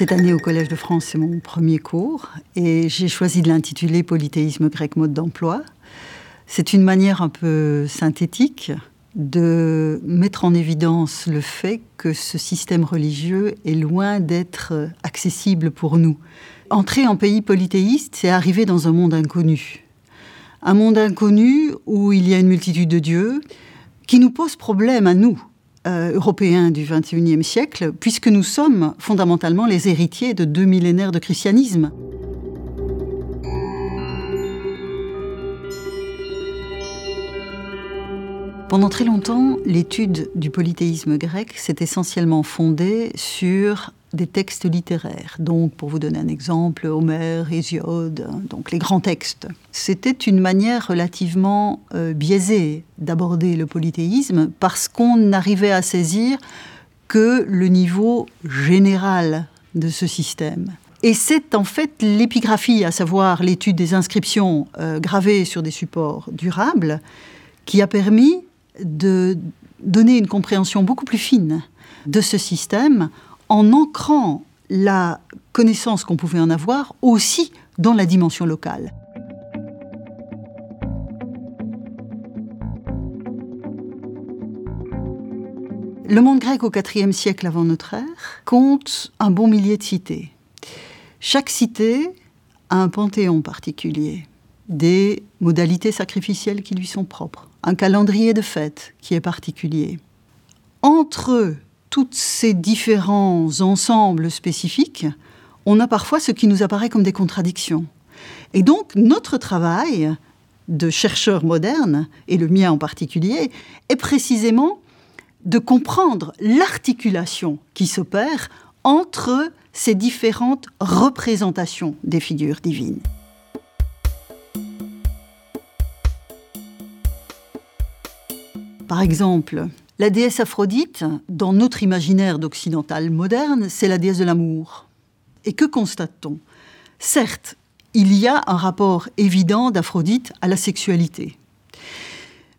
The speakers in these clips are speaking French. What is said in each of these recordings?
cette année au Collège de France, c'est mon premier cours et j'ai choisi de l'intituler Polythéisme grec mode d'emploi. C'est une manière un peu synthétique de mettre en évidence le fait que ce système religieux est loin d'être accessible pour nous. Entrer en pays polythéiste, c'est arriver dans un monde inconnu. Un monde inconnu où il y a une multitude de dieux qui nous pose problème à nous, euh, européens du XXIe siècle, puisque nous sommes fondamentalement les héritiers de deux millénaires de christianisme. Pendant très longtemps, l'étude du polythéisme grec s'est essentiellement fondée sur des textes littéraires. Donc, pour vous donner un exemple, Homère, Hésiode, donc les grands textes. C'était une manière relativement euh, biaisée d'aborder le polythéisme parce qu'on n'arrivait à saisir que le niveau général de ce système. Et c'est en fait l'épigraphie, à savoir l'étude des inscriptions euh, gravées sur des supports durables, qui a permis de donner une compréhension beaucoup plus fine de ce système en ancrant la connaissance qu'on pouvait en avoir aussi dans la dimension locale. Le monde grec au IVe siècle avant notre ère compte un bon millier de cités. Chaque cité a un panthéon particulier, des modalités sacrificielles qui lui sont propres un calendrier de fêtes qui est particulier. Entre tous ces différents ensembles spécifiques, on a parfois ce qui nous apparaît comme des contradictions. Et donc notre travail de chercheur moderne, et le mien en particulier, est précisément de comprendre l'articulation qui s'opère entre ces différentes représentations des figures divines. Par exemple, la déesse Aphrodite, dans notre imaginaire d'occidental moderne, c'est la déesse de l'amour. Et que constate-t-on? Certes, il y a un rapport évident d'Aphrodite à la sexualité.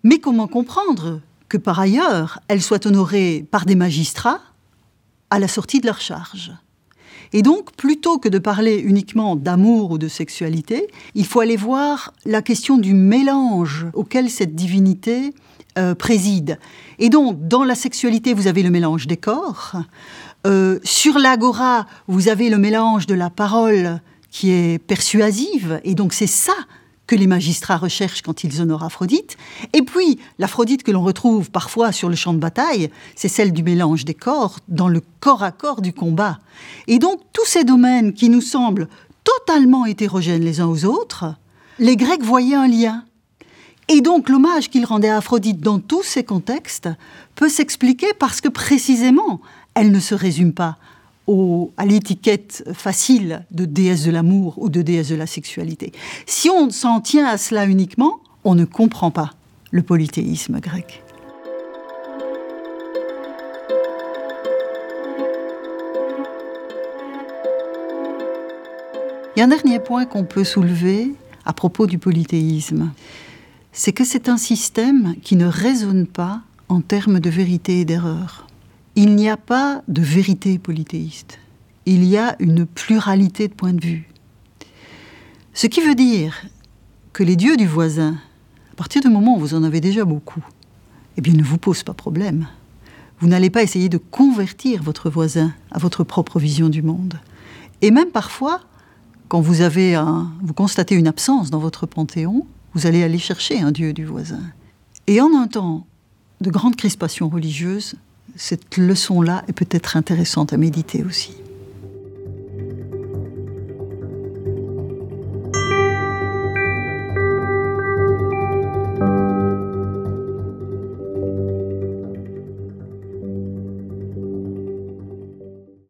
Mais comment comprendre que par ailleurs, elle soit honorée par des magistrats à la sortie de leur charge? Et donc, plutôt que de parler uniquement d'amour ou de sexualité, il faut aller voir la question du mélange auquel cette divinité euh, préside. Et donc, dans la sexualité, vous avez le mélange des corps. Euh, sur l'agora, vous avez le mélange de la parole qui est persuasive. Et donc, c'est ça que les magistrats recherchent quand ils honorent Aphrodite. Et puis, l'Aphrodite que l'on retrouve parfois sur le champ de bataille, c'est celle du mélange des corps, dans le corps à corps du combat. Et donc, tous ces domaines qui nous semblent totalement hétérogènes les uns aux autres, les Grecs voyaient un lien. Et donc l'hommage qu'il rendait à Aphrodite dans tous ces contextes peut s'expliquer parce que précisément, elle ne se résume pas à l'étiquette facile de déesse de l'amour ou de déesse de la sexualité. Si on s'en tient à cela uniquement, on ne comprend pas le polythéisme grec. Il y a un dernier point qu'on peut soulever à propos du polythéisme c'est que c'est un système qui ne raisonne pas en termes de vérité et d'erreur. Il n'y a pas de vérité polythéiste. Il y a une pluralité de points de vue. Ce qui veut dire que les dieux du voisin, à partir du moment où vous en avez déjà beaucoup, eh bien, ne vous posent pas problème. Vous n'allez pas essayer de convertir votre voisin à votre propre vision du monde. Et même parfois, quand vous avez vous constatez une absence dans votre panthéon, vous allez aller chercher un dieu du voisin. Et en un temps de grande crispation religieuse, cette leçon-là est peut-être intéressante à méditer aussi.